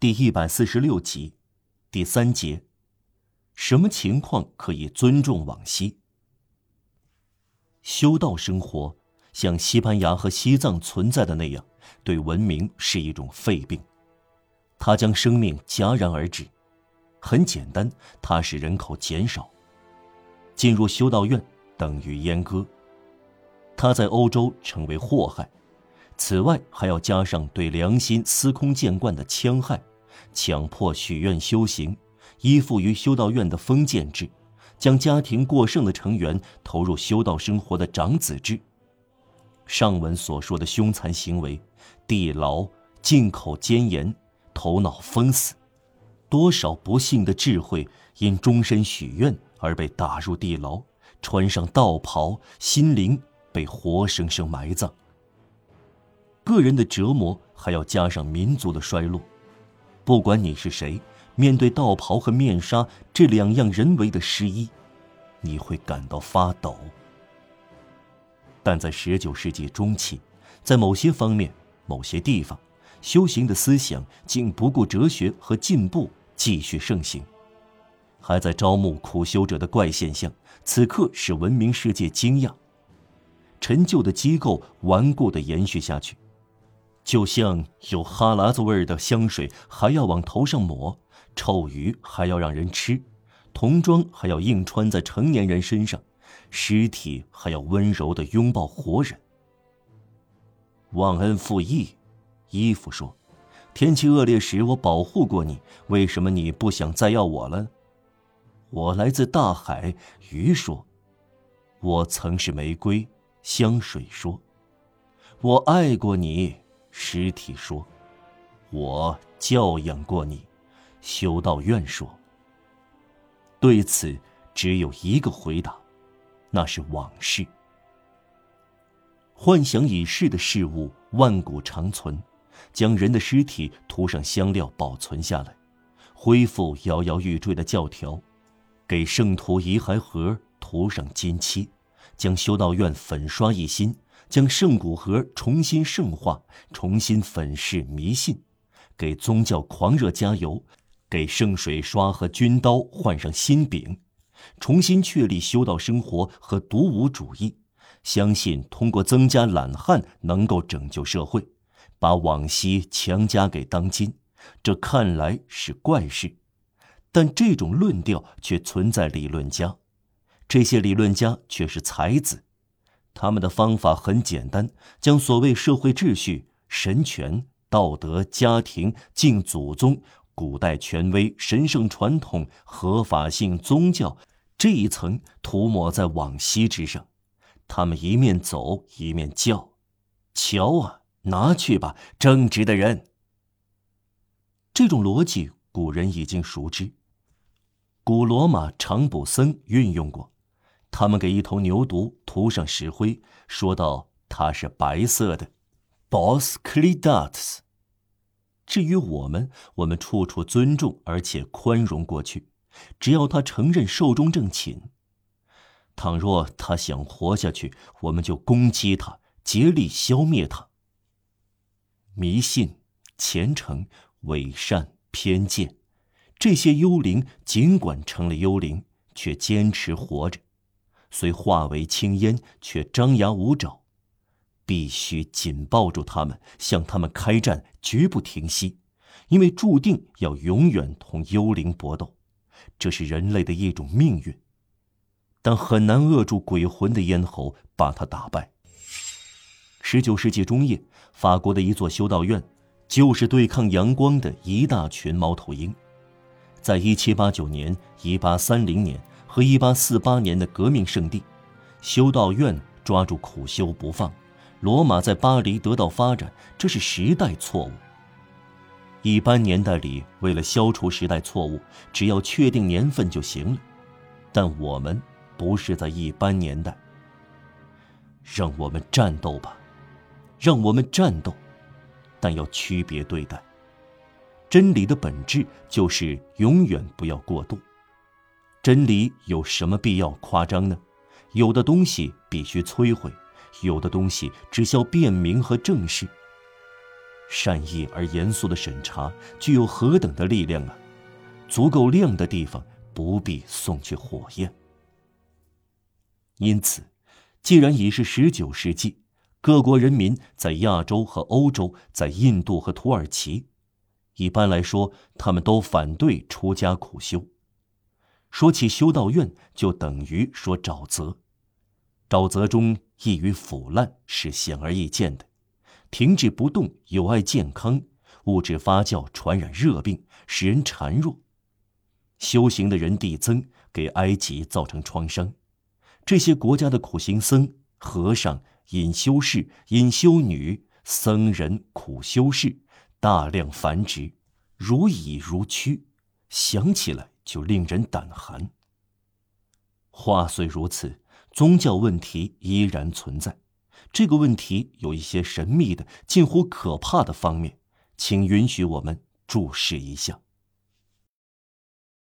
第一百四十六集，第三节，什么情况可以尊重往昔？修道生活像西班牙和西藏存在的那样，对文明是一种肺病，它将生命戛然而止。很简单，它使人口减少。进入修道院等于阉割，它在欧洲成为祸害。此外，还要加上对良心司空见惯的戕害，强迫许愿修行，依附于修道院的封建制，将家庭过剩的成员投入修道生活的长子制。上文所说的凶残行为，地牢、进口奸言、头脑封死，多少不幸的智慧因终身许愿而被打入地牢，穿上道袍，心灵被活生生埋葬。个人的折磨，还要加上民族的衰落。不管你是谁，面对道袍和面纱这两样人为的失依，你会感到发抖。但在十九世纪中期，在某些方面、某些地方，修行的思想竟不顾哲学和进步，继续盛行，还在招募苦修者的怪现象，此刻使文明世界惊讶。陈旧的机构顽固地延续下去。就像有哈喇子味儿的香水还要往头上抹，臭鱼还要让人吃，童装还要硬穿在成年人身上，尸体还要温柔的拥抱活人。忘恩负义，衣服说：“天气恶劣时我保护过你，为什么你不想再要我了？”我来自大海，鱼说：“我曾是玫瑰。”香水说：“我爱过你。”尸体说：“我教养过你。”修道院说：“对此只有一个回答，那是往事。幻想已逝的事物万古长存，将人的尸体涂上香料保存下来，恢复摇摇欲坠的教条，给圣徒遗骸盒涂上金漆，将修道院粉刷一新。”将圣骨盒重新圣化，重新粉饰迷信，给宗教狂热加油，给圣水刷和军刀换上新柄，重新确立修道生活和独舞主义，相信通过增加懒汉能够拯救社会，把往昔强加给当今，这看来是怪事，但这种论调却存在理论家，这些理论家却是才子。他们的方法很简单，将所谓社会秩序、神权、道德、家庭、敬祖宗、古代权威、神圣传统、合法性、宗教这一层涂抹在往昔之上。他们一面走一面叫：“瞧啊，拿去吧，正直的人。”这种逻辑古人已经熟知，古罗马长卜僧运用过。他们给一头牛犊涂上石灰，说道：“它是白色的 Bos c l i d a t s。”至于我们，我们处处尊重而且宽容过去，只要他承认寿终正寝。倘若他想活下去，我们就攻击他，竭力消灭他。迷信、虔诚、伪善、偏见，这些幽灵尽管成了幽灵，却坚持活着。虽化为青烟，却张牙舞爪，必须紧抱住他们，向他们开战，绝不停息，因为注定要永远同幽灵搏斗，这是人类的一种命运。但很难扼住鬼魂的咽喉，把他打败。十九世纪中叶，法国的一座修道院，就是对抗阳光的一大群猫头鹰。在一七八九年、一八三零年。和1848年的革命圣地，修道院抓住苦修不放，罗马在巴黎得到发展，这是时代错误。一般年代里，为了消除时代错误，只要确定年份就行了。但我们不是在一般年代。让我们战斗吧，让我们战斗，但要区别对待。真理的本质就是永远不要过度。真理有什么必要夸张呢？有的东西必须摧毁，有的东西只需要辨明和正视。善意而严肃的审查具有何等的力量啊！足够亮的地方，不必送去火焰。因此，既然已是十九世纪，各国人民在亚洲和欧洲，在印度和土耳其，一般来说，他们都反对出家苦修。说起修道院，就等于说沼泽。沼泽中易于腐烂，是显而易见的。停止不动有碍健康，物质发酵传染热病，使人孱弱。修行的人递增，给埃及造成创伤。这些国家的苦行僧、和尚、隐修士、隐修女、僧人、苦修士大量繁殖，如蚁如蛆，想起来就令人胆寒。话虽如此，宗教问题依然存在。这个问题有一些神秘的、近乎可怕的方面，请允许我们注视一下。